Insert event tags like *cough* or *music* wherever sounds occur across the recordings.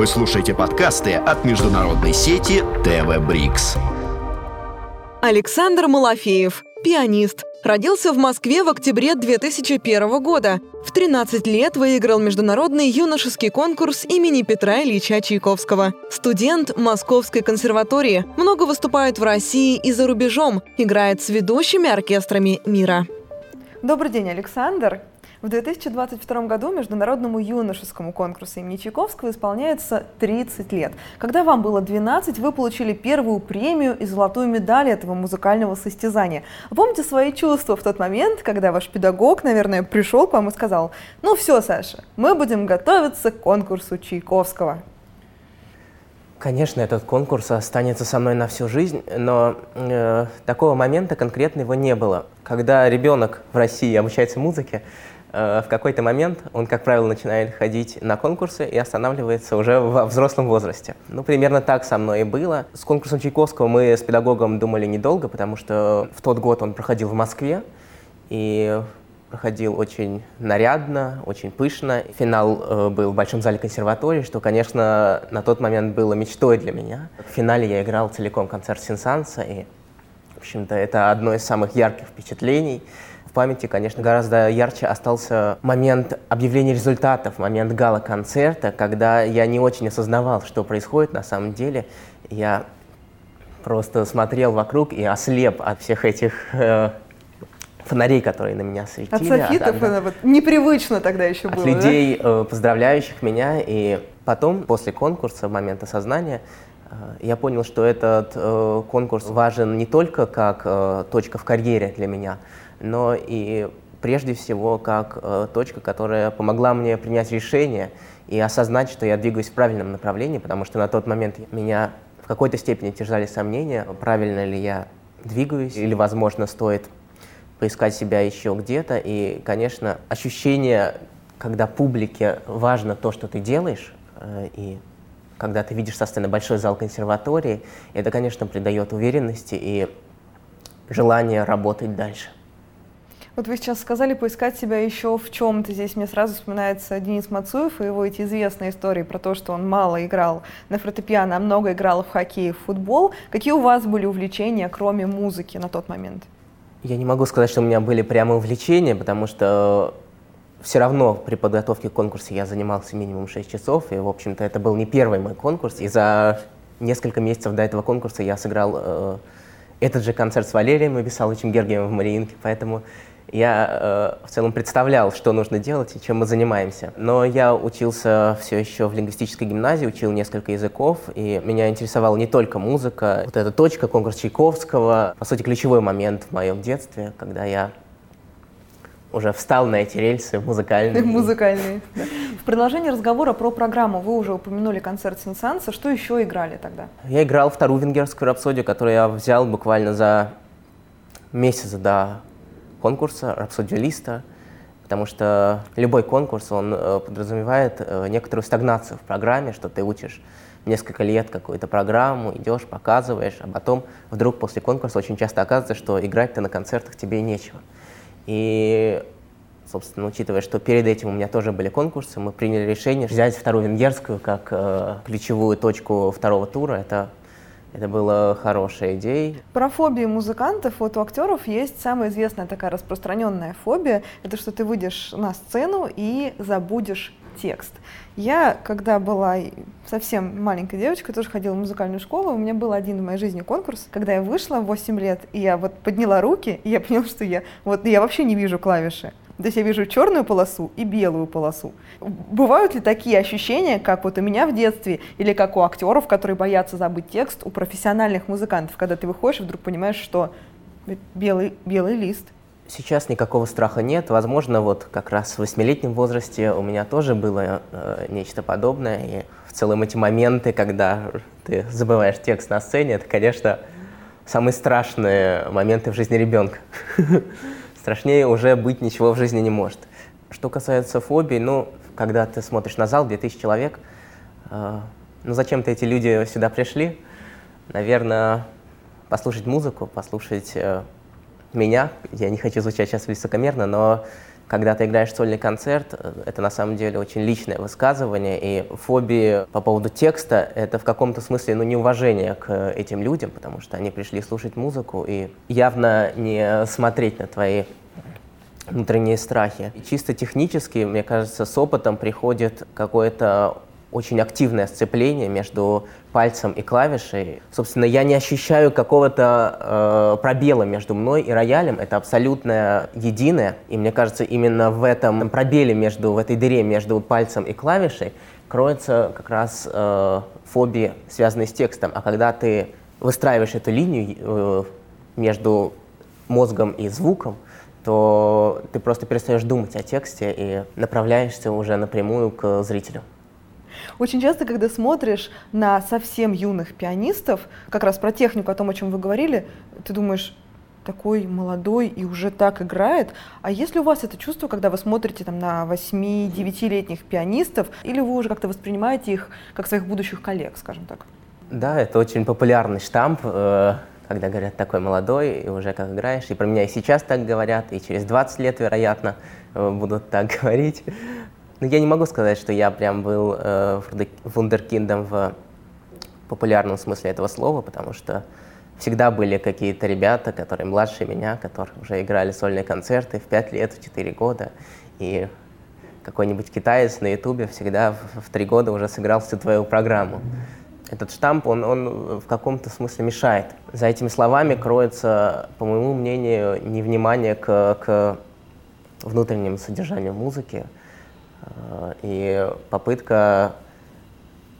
Вы слушаете подкасты от международной сети ТВ Брикс. Александр Малафеев, пианист, Родился в Москве в октябре 2001 года. В 13 лет выиграл международный юношеский конкурс имени Петра Ильича Чайковского. Студент Московской консерватории. Много выступает в России и за рубежом. Играет с ведущими оркестрами мира. Добрый день, Александр. В 2022 году Международному юношескому конкурсу имени Чайковского исполняется 30 лет. Когда вам было 12, вы получили первую премию и золотую медаль этого музыкального состязания. Помните свои чувства в тот момент, когда ваш педагог, наверное, пришел к вам и сказал, ну все, Саша, мы будем готовиться к конкурсу Чайковского? Конечно, этот конкурс останется со мной на всю жизнь, но э, такого момента конкретно его не было. Когда ребенок в России обучается музыке, в какой-то момент он, как правило, начинает ходить на конкурсы и останавливается уже во взрослом возрасте. Ну, примерно так со мной и было. С конкурсом Чайковского мы с педагогом думали недолго, потому что в тот год он проходил в Москве, и проходил очень нарядно, очень пышно. Финал э, был в Большом зале консерватории, что, конечно, на тот момент было мечтой для меня. В финале я играл целиком концерт Синсанса, и, в общем-то, это одно из самых ярких впечатлений. В памяти, конечно, гораздо ярче остался момент объявления результатов, момент гала-концерта, когда я не очень осознавал, что происходит на самом деле. Я просто смотрел вокруг и ослеп от всех этих э, фонарей, которые на меня светили. От софитов от, от, вот, непривычно тогда еще от было, людей, да? э, поздравляющих меня. И потом, после конкурса, момента сознания, э, я понял, что этот э, конкурс важен не только как э, точка в карьере для меня, но и прежде всего как э, точка, которая помогла мне принять решение и осознать, что я двигаюсь в правильном направлении, потому что на тот момент меня в какой-то степени терзали сомнения, правильно ли я двигаюсь, или, возможно, стоит поискать себя еще где-то. И, конечно, ощущение, когда публике важно то, что ты делаешь, э, и когда ты видишь со сцены большой зал консерватории, это, конечно, придает уверенности и желание работать дальше. Вот вы сейчас сказали поискать себя еще в чем-то. Здесь мне сразу вспоминается Денис Мацуев и его эти известные истории про то, что он мало играл на фортепиано, а много играл в хоккей и в футбол. Какие у вас были увлечения, кроме музыки на тот момент? Я не могу сказать, что у меня были прямо увлечения, потому что все равно при подготовке к конкурсу я занимался минимум 6 часов, и, в общем-то, это был не первый мой конкурс. И за несколько месяцев до этого конкурса я сыграл э, этот же концерт с Валерием Абисаловичем Гергиевым в Мариинке, поэтому я э, в целом представлял, что нужно делать и чем мы занимаемся. Но я учился все еще в лингвистической гимназии, учил несколько языков, и меня интересовала не только музыка. Вот эта точка, конкурс Чайковского, по сути, ключевой момент в моем детстве, когда я уже встал на эти рельсы музыкальные. *laughs* Музыкальные. Да. В продолжении разговора про программу вы уже упомянули концерт Сенсанса. Что еще играли тогда? Я играл вторую венгерскую рапсодию, которую я взял буквально за месяц до конкурса, рапсодиалиста, потому что любой конкурс, он э, подразумевает э, некоторую стагнацию в программе, что ты учишь несколько лет какую-то программу, идешь, показываешь, а потом вдруг после конкурса очень часто оказывается, что играть-то на концертах тебе нечего. И, собственно, учитывая, что перед этим у меня тоже были конкурсы, мы приняли решение взять вторую венгерскую как э, ключевую точку второго тура. Это это было хорошей идеей. Про фобии музыкантов, вот у актеров есть самая известная такая распространенная фобия. Это что ты выйдешь на сцену и забудешь текст. Я, когда была совсем маленькой девочкой, тоже ходила в музыкальную школу, у меня был один в моей жизни конкурс, когда я вышла в 8 лет, и я вот подняла руки, и я поняла, что я, вот я вообще не вижу клавиши. То есть я вижу черную полосу и белую полосу. Бывают ли такие ощущения, как вот у меня в детстве, или как у актеров, которые боятся забыть текст, у профессиональных музыкантов, когда ты выходишь и вдруг понимаешь, что белый, белый лист. Сейчас никакого страха нет. Возможно, вот как раз в восьмилетнем возрасте у меня тоже было э, нечто подобное. И в целом эти моменты, когда ты забываешь текст на сцене, это, конечно, самые страшные моменты в жизни ребенка. *laughs* страшнее уже быть ничего в жизни не может. Что касается фобий, ну, когда ты смотришь на зал, 2000 человек, э, ну, зачем-то эти люди сюда пришли? Наверное, послушать музыку, послушать э, меня. Я не хочу звучать сейчас высокомерно, но когда ты играешь сольный концерт, э, это на самом деле очень личное высказывание, и фобии по поводу текста — это в каком-то смысле ну, неуважение к этим людям, потому что они пришли слушать музыку и явно не смотреть на твои внутренние страхи. И чисто технически, мне кажется, с опытом приходит какое-то очень активное сцепление между пальцем и клавишей. Собственно, я не ощущаю какого-то э, пробела между мной и роялем. Это абсолютно единое. И мне кажется, именно в этом пробеле между, в этой дыре между пальцем и клавишей кроется как раз э, фобии, связанные с текстом. А когда ты выстраиваешь эту линию э, между мозгом и звуком, то ты просто перестаешь думать о тексте и направляешься уже напрямую к зрителю. Очень часто, когда смотришь на совсем юных пианистов, как раз про технику, о том, о чем вы говорили, ты думаешь, такой молодой и уже так играет. А если у вас это чувство, когда вы смотрите там, на 8-9-летних пианистов, или вы уже как-то воспринимаете их как своих будущих коллег, скажем так? Да, это очень популярный штамп, э, когда говорят такой молодой, и уже как играешь. И про меня и сейчас так говорят, и через 20 лет, вероятно, э, будут так *laughs* говорить. Ну, я не могу сказать, что я прям был э, вундеркиндом в популярном смысле этого слова, потому что всегда были какие-то ребята, которые младше меня, которые уже играли сольные концерты в 5 лет, в 4 года. И какой-нибудь китаец на ютубе всегда в, в 3 года уже сыграл всю твою программу. Этот штамп, он, он в каком-то смысле мешает. За этими словами кроется, по моему мнению, невнимание к, к внутреннему содержанию музыки, и попытка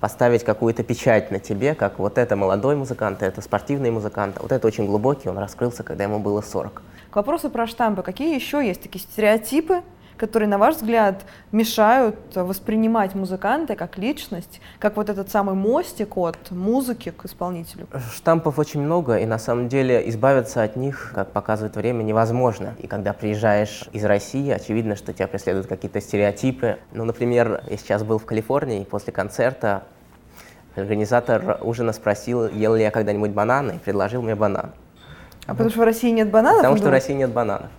поставить какую-то печать на тебе, как вот это молодой музыкант, это спортивный музыкант, вот это очень глубокий, он раскрылся, когда ему было 40. К вопросу про штампы, какие еще есть такие стереотипы, которые, на ваш взгляд, мешают воспринимать музыканта как личность, как вот этот самый мостик от музыки к исполнителю? Штампов очень много, и на самом деле избавиться от них, как показывает время, невозможно. И когда приезжаешь из России, очевидно, что тебя преследуют какие-то стереотипы. Ну, например, я сейчас был в Калифорнии, и после концерта организатор ужина спросил, ел ли я когда-нибудь бананы, и предложил мне банан. А потому что в России нет бананов? Потому что в России нет бананов.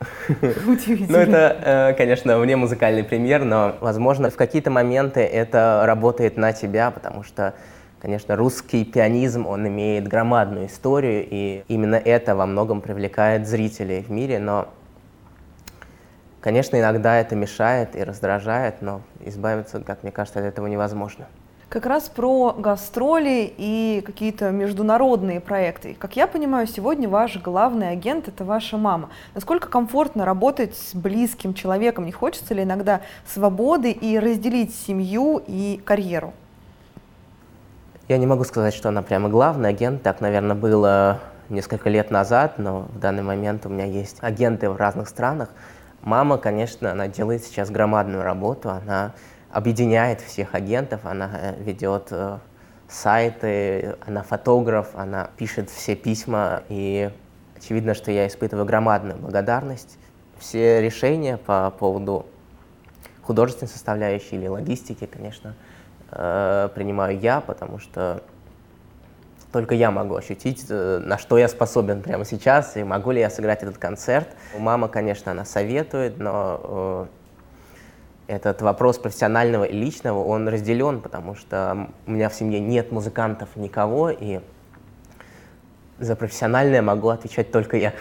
*laughs* Удивительно. Ну, это, э, конечно, вне музыкальный пример, но, возможно, в какие-то моменты это работает на тебя, потому что, конечно, русский пианизм, он имеет громадную историю, и именно это во многом привлекает зрителей в мире, но, конечно, иногда это мешает и раздражает, но избавиться, как мне кажется, от этого невозможно как раз про гастроли и какие-то международные проекты. Как я понимаю, сегодня ваш главный агент — это ваша мама. Насколько комфортно работать с близким человеком? Не хочется ли иногда свободы и разделить семью и карьеру? Я не могу сказать, что она прямо главный агент. Так, наверное, было несколько лет назад, но в данный момент у меня есть агенты в разных странах. Мама, конечно, она делает сейчас громадную работу. Она объединяет всех агентов, она э, ведет э, сайты, она фотограф, она пишет все письма, и очевидно, что я испытываю громадную благодарность. Все решения по поводу художественной составляющей или логистики, конечно, э, принимаю я, потому что только я могу ощутить, на что я способен прямо сейчас, и могу ли я сыграть этот концерт. Мама, конечно, она советует, но этот вопрос профессионального и личного, он разделен, потому что у меня в семье нет музыкантов никого, и за профессиональное могу отвечать только я.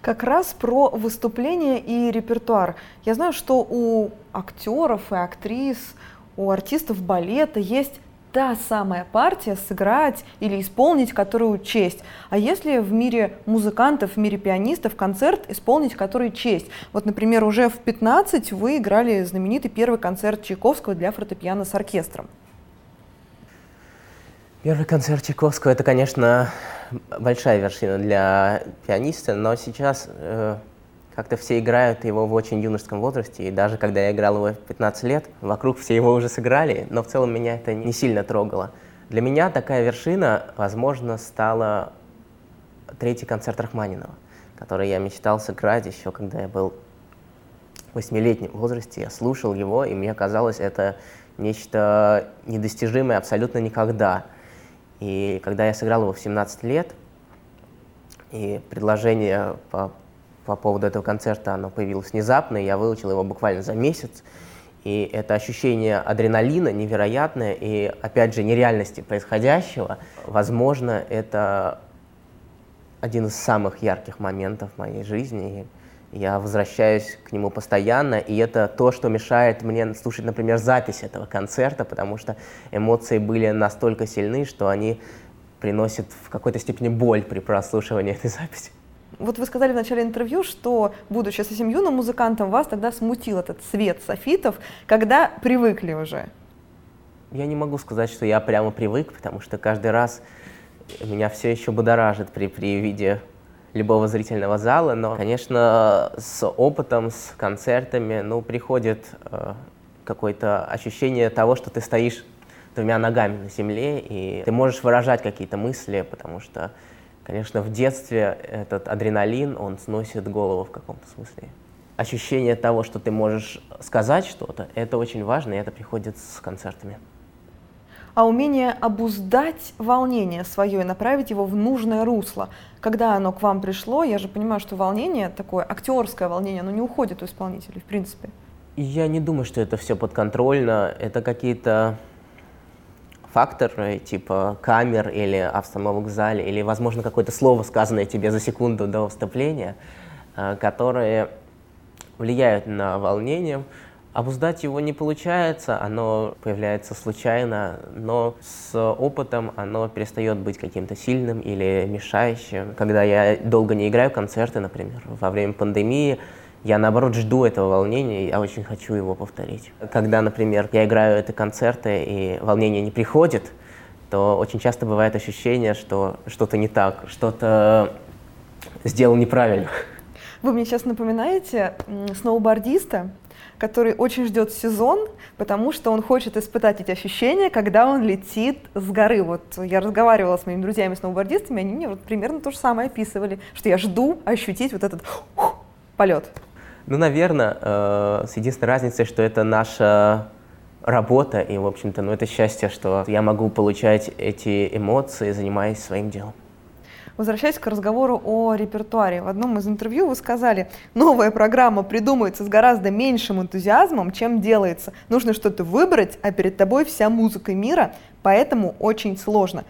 Как раз про выступление и репертуар. Я знаю, что у актеров и актрис, у артистов балета есть та самая партия сыграть или исполнить которую честь. А если в мире музыкантов, в мире пианистов концерт исполнить который честь? Вот, например, уже в 15 вы играли знаменитый первый концерт Чайковского для фортепиано с оркестром. Первый концерт Чайковского — это, конечно, большая вершина для пианиста, но сейчас э, как-то все играют его в очень юношеском возрасте, и даже когда я играл его в 15 лет, вокруг все его уже сыграли, но в целом меня это не сильно трогало. Для меня такая вершина, возможно, стала третий концерт Рахманинова, который я мечтал сыграть еще, когда я был в восьмилетнем возрасте. Я слушал его, и мне казалось, это нечто недостижимое абсолютно никогда. И когда я сыграл его в 17 лет, и предложение по по поводу этого концерта, оно появилось внезапно, и я выучил его буквально за месяц. И это ощущение адреналина невероятное, и, опять же, нереальности происходящего, возможно, это один из самых ярких моментов моей жизни. И я возвращаюсь к нему постоянно, и это то, что мешает мне слушать, например, запись этого концерта, потому что эмоции были настолько сильны, что они приносят в какой-то степени боль при прослушивании этой записи. Вот вы сказали в начале интервью, что, будучи совсем юным музыкантом, вас тогда смутил этот свет софитов, когда привыкли уже. Я не могу сказать, что я прямо привык, потому что каждый раз меня все еще будоражит при, при виде любого зрительного зала, но, конечно, с опытом, с концертами, ну, приходит э, какое-то ощущение того, что ты стоишь двумя ногами на земле, и ты можешь выражать какие-то мысли, потому что Конечно, в детстве этот адреналин, он сносит голову в каком-то смысле. Ощущение того, что ты можешь сказать что-то, это очень важно, и это приходит с концертами. А умение обуздать волнение свое и направить его в нужное русло. Когда оно к вам пришло, я же понимаю, что волнение, такое актерское волнение, оно не уходит у исполнителей, в принципе. Я не думаю, что это все подконтрольно. Это какие-то факторы, типа камер или обстановок в зале, или, возможно, какое-то слово, сказанное тебе за секунду до выступления, э, которые влияют на волнение. Обуздать его не получается, оно появляется случайно, но с опытом оно перестает быть каким-то сильным или мешающим. Когда я долго не играю концерты, например, во время пандемии, я, наоборот, жду этого волнения, я очень хочу его повторить. Когда, например, я играю эти концерты, и волнение не приходит, то очень часто бывает ощущение, что что-то не так, что-то сделал неправильно. Вы мне сейчас напоминаете сноубордиста, который очень ждет сезон, потому что он хочет испытать эти ощущения, когда он летит с горы. Вот я разговаривала с моими друзьями-сноубордистами, они мне вот примерно то же самое описывали, что я жду ощутить вот этот полет. Ну, наверное, э, с единственной разницей, что это наша работа, и, в общем-то, ну, это счастье, что я могу получать эти эмоции, занимаясь своим делом. Возвращаясь к разговору о репертуаре, в одном из интервью вы сказали, новая программа придумывается с гораздо меньшим энтузиазмом, чем делается. Нужно что-то выбрать, а перед тобой вся музыка мира, поэтому очень сложно.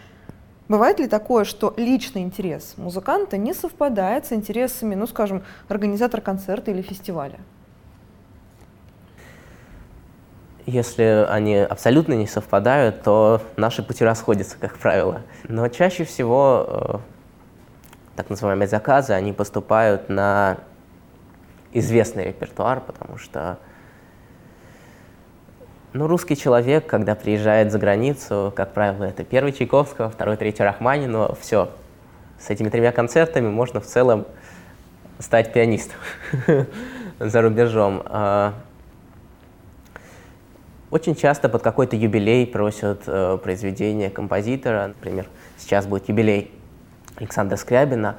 Бывает ли такое, что личный интерес музыканта не совпадает с интересами, ну, скажем, организатора концерта или фестиваля? Если они абсолютно не совпадают, то наши пути расходятся, как правило. Но чаще всего э, так называемые заказы, они поступают на известный репертуар, потому что ну, русский человек, когда приезжает за границу, как правило, это первый Чайковского, второй, третий Рахманинова, все. С этими тремя концертами можно в целом стать пианистом *laughs* за рубежом. А, очень часто под какой-то юбилей просят э, произведения композитора. Например, сейчас будет юбилей Александра Скрябина,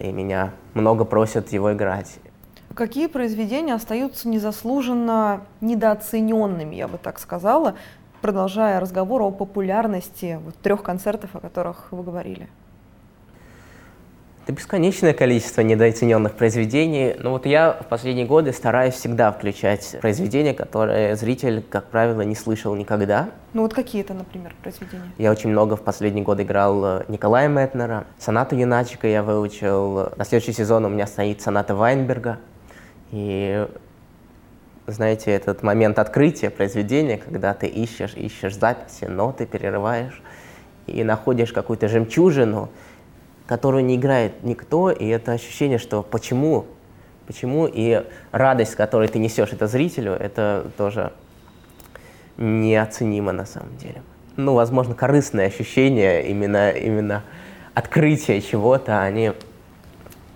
и меня много просят его играть. Какие произведения остаются незаслуженно недооцененными, я бы так сказала, продолжая разговор о популярности вот, трех концертов, о которых вы говорили? Это бесконечное количество недооцененных произведений. Но вот я в последние годы стараюсь всегда включать произведения, которые зритель, как правило, не слышал никогда. Ну вот какие это, например, произведения? Я очень много в последние годы играл э, Николая Метнера. Сонату Юначика я выучил. На следующий сезон у меня стоит соната Вайнберга. И знаете, этот момент открытия произведения, когда ты ищешь, ищешь записи, ноты, перерываешь и находишь какую-то жемчужину, которую не играет никто, и это ощущение, что почему, почему, и радость, с которой ты несешь это зрителю, это тоже неоценимо на самом деле. Ну, возможно, корыстные ощущения, именно, именно открытие чего-то, они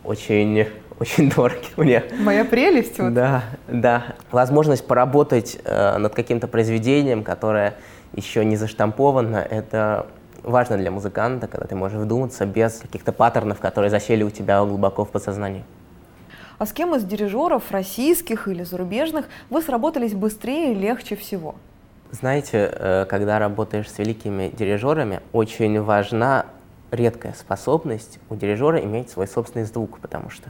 очень очень *laughs* дороги мне. Моя прелесть. Вот. Да, да. Возможность поработать э, над каким-то произведением, которое еще не заштамповано, это важно для музыканта, когда ты можешь вдуматься без каких-то паттернов, которые засели у тебя глубоко в подсознании. А с кем из дирижеров, российских или зарубежных, вы сработались быстрее и легче всего? Знаете, э, когда работаешь с великими дирижерами, очень важна редкая способность у дирижера иметь свой собственный звук, потому что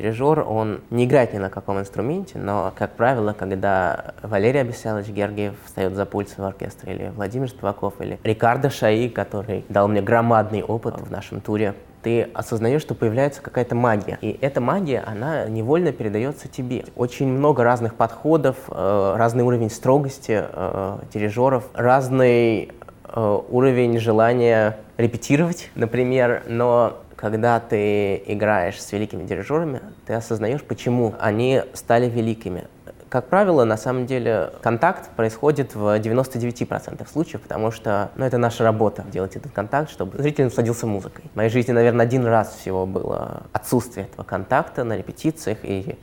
Дирижер, он не играет ни на каком инструменте, но, как правило, когда Валерий Абисялович Гергиев встает за пульт в оркестре, или Владимир Спиваков, или Рикардо Шаи, который дал мне громадный опыт в нашем туре, ты осознаешь, что появляется какая-то магия. И эта магия, она невольно передается тебе. Очень много разных подходов, э, разный уровень строгости э, дирижеров, разный э, уровень желания репетировать, например, но когда ты играешь с великими дирижерами, ты осознаешь, почему они стали великими. Как правило, на самом деле, контакт происходит в 99% случаев, потому что ну, это наша работа, делать этот контакт, чтобы зритель насладился музыкой. В моей жизни, наверное, один раз всего было отсутствие этого контакта на репетициях, и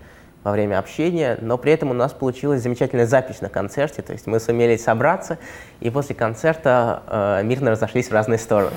во время общения, но при этом у нас получилась замечательная запись на концерте, то есть мы сумели собраться, и после концерта э, мирно разошлись в разные стороны.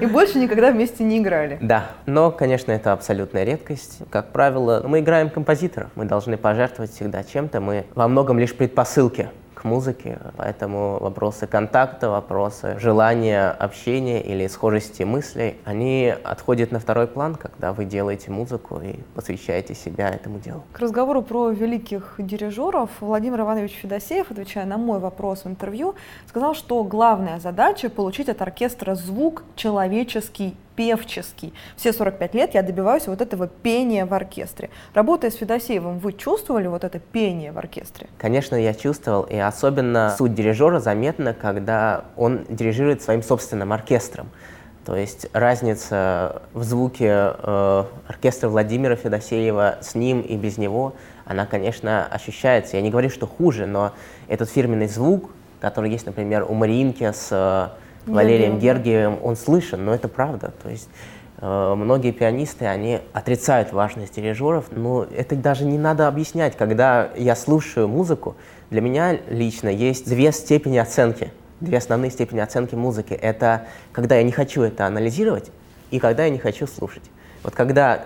И больше никогда вместе не играли. *laughs* Да, но, конечно, это абсолютная редкость. Как правило, мы играем композиторов, мы должны пожертвовать всегда чем-то, мы во многом лишь предпосылки к музыке, поэтому вопросы контакта, вопросы желания общения или схожести мыслей, они отходят на второй план, когда вы делаете музыку и посвящаете себя этому делу. К разговору про великих дирижеров Владимир Иванович Федосеев, отвечая на мой вопрос в интервью, сказал, что главная задача — получить от оркестра звук человеческий певческий. Все 45 лет я добиваюсь вот этого пения в оркестре. Работая с Федосеевым, вы чувствовали вот это пение в оркестре? Конечно, я чувствовал, и особенно суть дирижера заметна, когда он дирижирует своим собственным оркестром. То есть разница в звуке э, оркестра Владимира Федосеева с ним и без него, она, конечно, ощущается. Я не говорю, что хуже, но этот фирменный звук, который есть, например, у Мариинки с э, Валерием Гергиевым, он слышен, но это правда. То есть э, многие пианисты, они отрицают важность дирижеров, но это даже не надо объяснять. Когда я слушаю музыку, для меня лично есть две степени оценки, две основные степени оценки музыки. Это когда я не хочу это анализировать и когда я не хочу слушать. Вот когда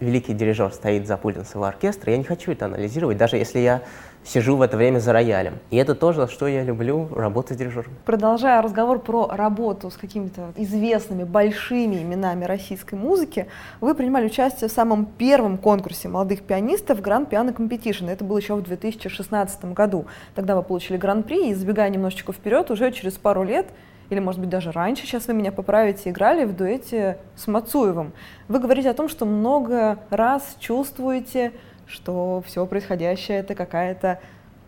великий дирижер стоит за пультом своего оркестра, я не хочу это анализировать, даже если я сижу в это время за роялем. И это тоже, что я люблю, работать дирижером. Продолжая разговор про работу с какими-то известными большими именами российской музыки, вы принимали участие в самом первом конкурсе молодых пианистов Grand Piano Competition. Это было еще в 2016 году. Тогда вы получили гран-при, и забегая немножечко вперед, уже через пару лет или, может быть, даже раньше, сейчас вы меня поправите, играли в дуэте с Мацуевым. Вы говорите о том, что много раз чувствуете что все происходящее это какая-то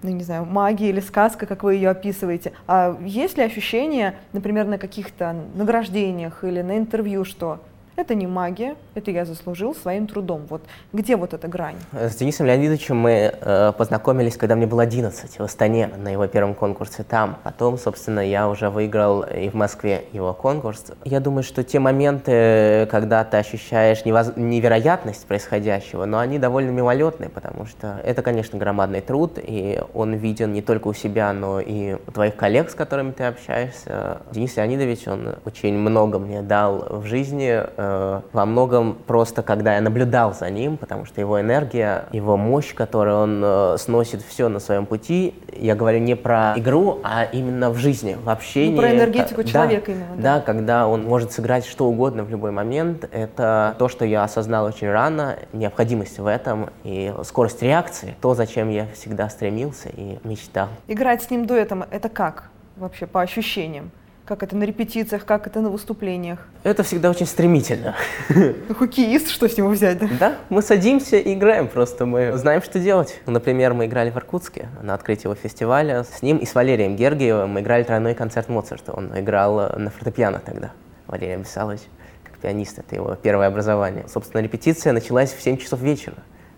ну, не знаю, магия или сказка, как вы ее описываете. А есть ли ощущение, например, на каких-то награждениях или на интервью, что это не магия, это я заслужил своим трудом. Вот где вот эта грань? С Денисом Леонидовичем мы э, познакомились, когда мне было 11, в Астане, на его первом конкурсе там. Потом, собственно, я уже выиграл и в Москве его конкурс. Я думаю, что те моменты, когда ты ощущаешь невоз... невероятность происходящего, но они довольно мимолетные, потому что это, конечно, громадный труд, и он виден не только у себя, но и у твоих коллег, с которыми ты общаешься. Денис Леонидович, он очень много мне дал в жизни, э, во многом просто, когда я наблюдал за ним, потому что его энергия, его мощь, которую он э, сносит все на своем пути, я говорю не про игру, а именно в жизни, в общении. Ну, про энергетику да, человека именно. Да? да, когда он может сыграть что угодно в любой момент, это то, что я осознал очень рано, необходимость в этом и скорость реакции, то, зачем я всегда стремился и мечтал. Играть с ним дуэтом, это как вообще по ощущениям? Как это на репетициях, как это на выступлениях? Это всегда очень стремительно. *laughs* Ну, хоккеист, что с него взять, да? Да, мы садимся и играем просто, мы знаем, что делать. Например, мы играли в Иркутске на открытии его фестиваля. С ним и с Валерием Гергиевым мы играли тройной концерт Моцарта. Он играл на фортепиано тогда, Валерий Абисалович, как пианист, это его первое образование. Собственно, репетиция началась в 7 часов вечера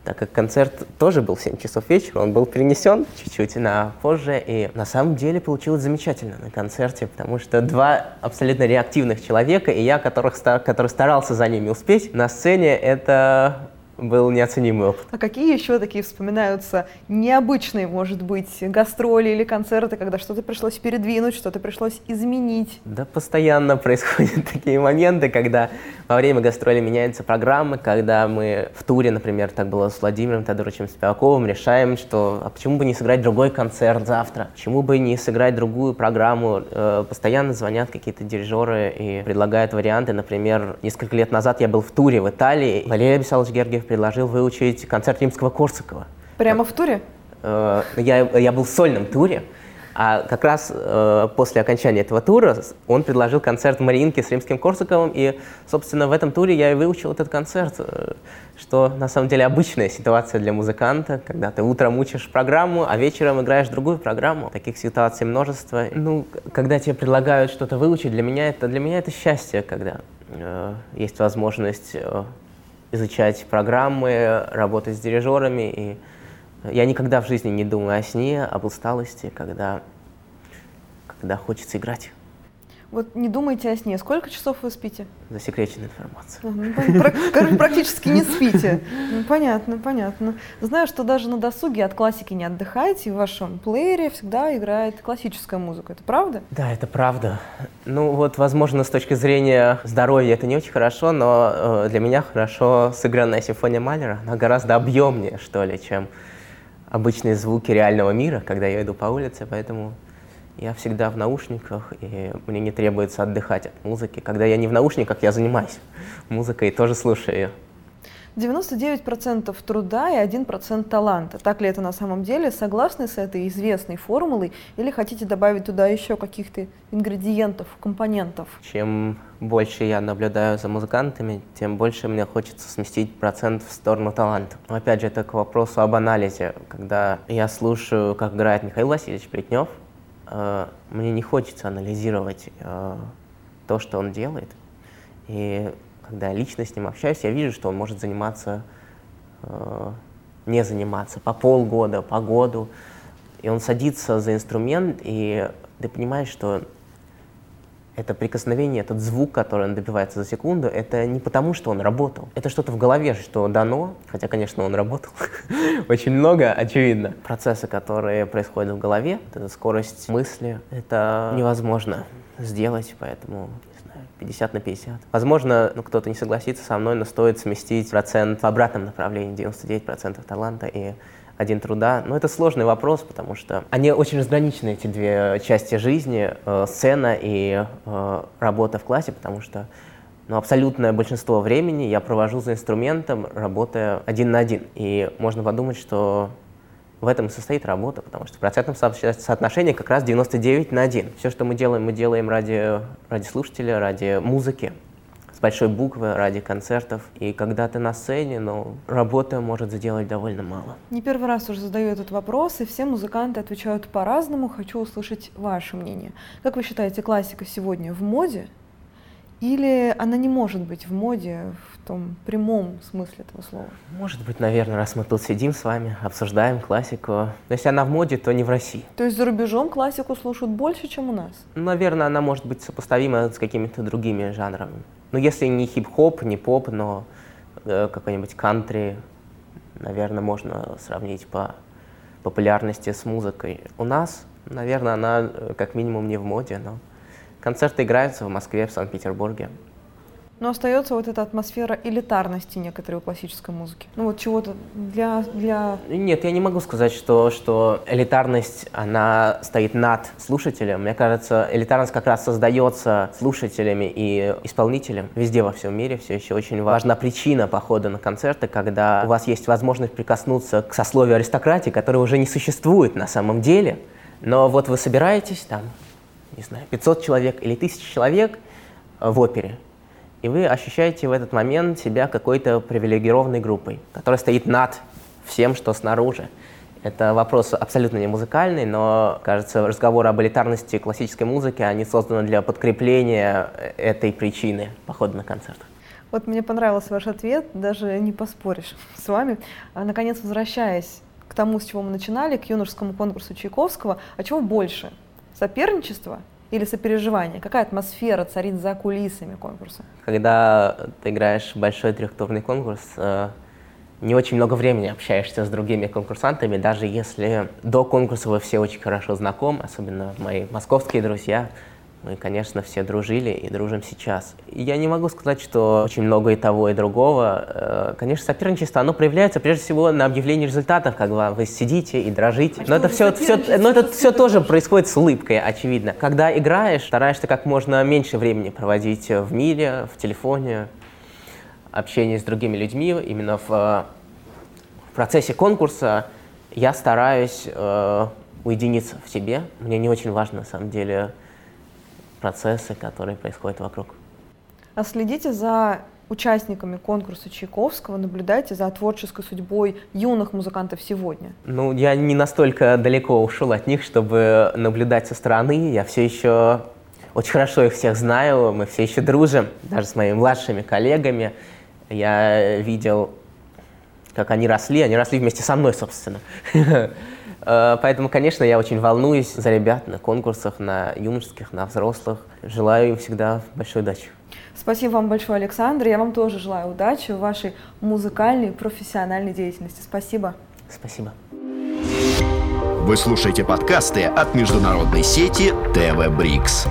так как концерт тоже был в 7 часов вечера, он был перенесен чуть-чуть на позже, и на самом деле получилось замечательно на концерте, потому что два абсолютно реактивных человека, и я, которых, который старался за ними успеть, на сцене это был неоценимый опыт. А какие еще такие вспоминаются необычные, может быть, гастроли или концерты, когда что-то пришлось передвинуть, что-то пришлось изменить? Да, постоянно *laughs* происходят такие моменты, когда во время гастроли меняются программы, когда мы в туре, например, так было с Владимиром Тодоровичем Спиваковым, решаем, что а почему бы не сыграть другой концерт завтра, почему бы не сыграть другую программу. Э, постоянно звонят какие-то дирижеры и предлагают варианты. Например, несколько лет назад я был в туре в Италии, Валерий Абисалович Гергиев предложил выучить концерт римского Корсакова. Прямо в туре? Э, я, я был в сольном туре, а как раз э, после окончания этого тура он предложил концерт в Мариинке с римским Корсаковым, и, собственно, в этом туре я и выучил этот концерт, э, что на самом деле обычная ситуация для музыканта, когда ты утром учишь программу, а вечером играешь другую программу. Таких ситуаций множество. Ну, когда тебе предлагают что-то выучить, для меня это, для меня это счастье, когда э, есть возможность э, изучать программы, работать с дирижерами и я никогда в жизни не думаю о сне, об усталости, когда, когда хочется играть. Вот не думайте о сне. Сколько часов вы спите? Засекреченная информация. Ну, практически не спите. Ну, понятно, понятно. Знаю, что даже на досуге от классики не отдыхаете, и в вашем плеере всегда играет классическая музыка. Это правда? Да, это правда. Ну вот, возможно, с точки зрения здоровья это не очень хорошо, но э, для меня хорошо сыгранная симфония Малера. Она гораздо объемнее, что ли, чем обычные звуки реального мира, когда я иду по улице, поэтому я всегда в наушниках, и мне не требуется отдыхать от музыки. Когда я не в наушниках, я занимаюсь *laughs* музыкой и тоже слушаю ее. 99% труда и 1% таланта. Так ли это на самом деле? Согласны с этой известной формулой или хотите добавить туда еще каких-то ингредиентов, компонентов? Чем больше я наблюдаю за музыкантами, тем больше мне хочется сместить процент в сторону таланта. Опять же, это к вопросу об анализе. Когда я слушаю, как играет Михаил Васильевич Плетнев, мне не хочется анализировать э, то, что он делает. И когда я лично с ним общаюсь, я вижу, что он может заниматься, э, не заниматься по полгода, по году. И он садится за инструмент, и ты понимаешь, что это прикосновение, этот звук, который он добивается за секунду, это не потому, что он работал. Это что-то в голове, что дано, хотя, конечно, он работал *laughs* очень много, очевидно. Процессы, которые происходят в голове, эта скорость мысли, это невозможно сделать, поэтому 50 на 50. Возможно, ну, кто-то не согласится со мной, но стоит сместить процент в обратном направлении, 99% таланта и один труда. Но это сложный вопрос, потому что они очень разграничены, эти две части жизни, э, сцена и э, работа в классе, потому что ну, абсолютное большинство времени я провожу за инструментом, работая один на один. И можно подумать, что в этом и состоит работа, потому что в процентном соотношении как раз 99 на 1. Все, что мы делаем, мы делаем ради, ради слушателя, ради музыки, с большой буквы, ради концертов. И когда ты на сцене, ну, работа может сделать довольно мало. Не первый раз уже задаю этот вопрос, и все музыканты отвечают по-разному. Хочу услышать ваше мнение. Как вы считаете, классика сегодня в моде или она не может быть в моде в том прямом смысле этого слова? Может быть, наверное, раз мы тут сидим с вами, обсуждаем классику. Но если она в моде, то не в России. То есть за рубежом классику слушают больше, чем у нас? Наверное, она может быть сопоставима с какими-то другими жанрами. Ну, если не хип-хоп, не поп, но э, какой-нибудь кантри, наверное, можно сравнить по популярности с музыкой. У нас, наверное, она э, как минимум не в моде, но Концерты играются в Москве, в Санкт-Петербурге. Но остается вот эта атмосфера элитарности некоторой у классической музыки. Ну вот чего-то для, для... Нет, я не могу сказать, что, что элитарность, она стоит над слушателем. Мне кажется, элитарность как раз создается слушателями и исполнителем. Везде во всем мире все еще очень важна причина похода на концерты, когда у вас есть возможность прикоснуться к сословию аристократии, которое уже не существует на самом деле. Но вот вы собираетесь там, не знаю, 500 человек или 1000 человек в опере, и вы ощущаете в этот момент себя какой-то привилегированной группой, которая стоит над всем, что снаружи. Это вопрос абсолютно не музыкальный, но, кажется, разговоры об элитарности классической музыки, они созданы для подкрепления э, этой причины похода на концерт. Вот мне понравился ваш ответ, даже не поспоришь с вами. А, наконец, возвращаясь к тому, с чего мы начинали, к юношескому конкурсу Чайковского, а чего больше? Соперничество или сопереживание? Какая атмосфера царит за кулисами конкурса? Когда ты играешь большой трехтурный конкурс, э, не очень много времени общаешься с другими конкурсантами, даже если до конкурса вы все очень хорошо знакомы, особенно мои московские друзья, мы, конечно, все дружили и дружим сейчас. Я не могу сказать, что очень много и того, и другого. Э, конечно, соперничество, оно проявляется прежде всего на объявлении результатов, когда вы сидите и дрожите. А но это все, все, но это все тоже происходит с улыбкой, очевидно. Когда играешь, стараешься как можно меньше времени проводить в мире, в телефоне. общения с другими людьми, именно в, в процессе конкурса я стараюсь э, уединиться в себе. Мне не очень важно, на самом деле, процессы, которые происходят вокруг. А следите за участниками конкурса Чайковского, наблюдайте за творческой судьбой юных музыкантов сегодня? Ну, я не настолько далеко ушел от них, чтобы наблюдать со стороны. Я все еще очень хорошо их всех знаю, мы все еще дружим, даже с моими младшими коллегами. Я видел, как они росли, они росли вместе со мной, собственно. *laughs* Э, поэтому, конечно, я очень волнуюсь за ребят на конкурсах, на юношеских, на взрослых. Желаю им всегда большой удачи. Спасибо вам большое, Александр. Я вам тоже желаю удачи в вашей музыкальной, профессиональной деятельности. Спасибо. Спасибо. Вы слушаете подкасты от международной сети ТВ Брикс.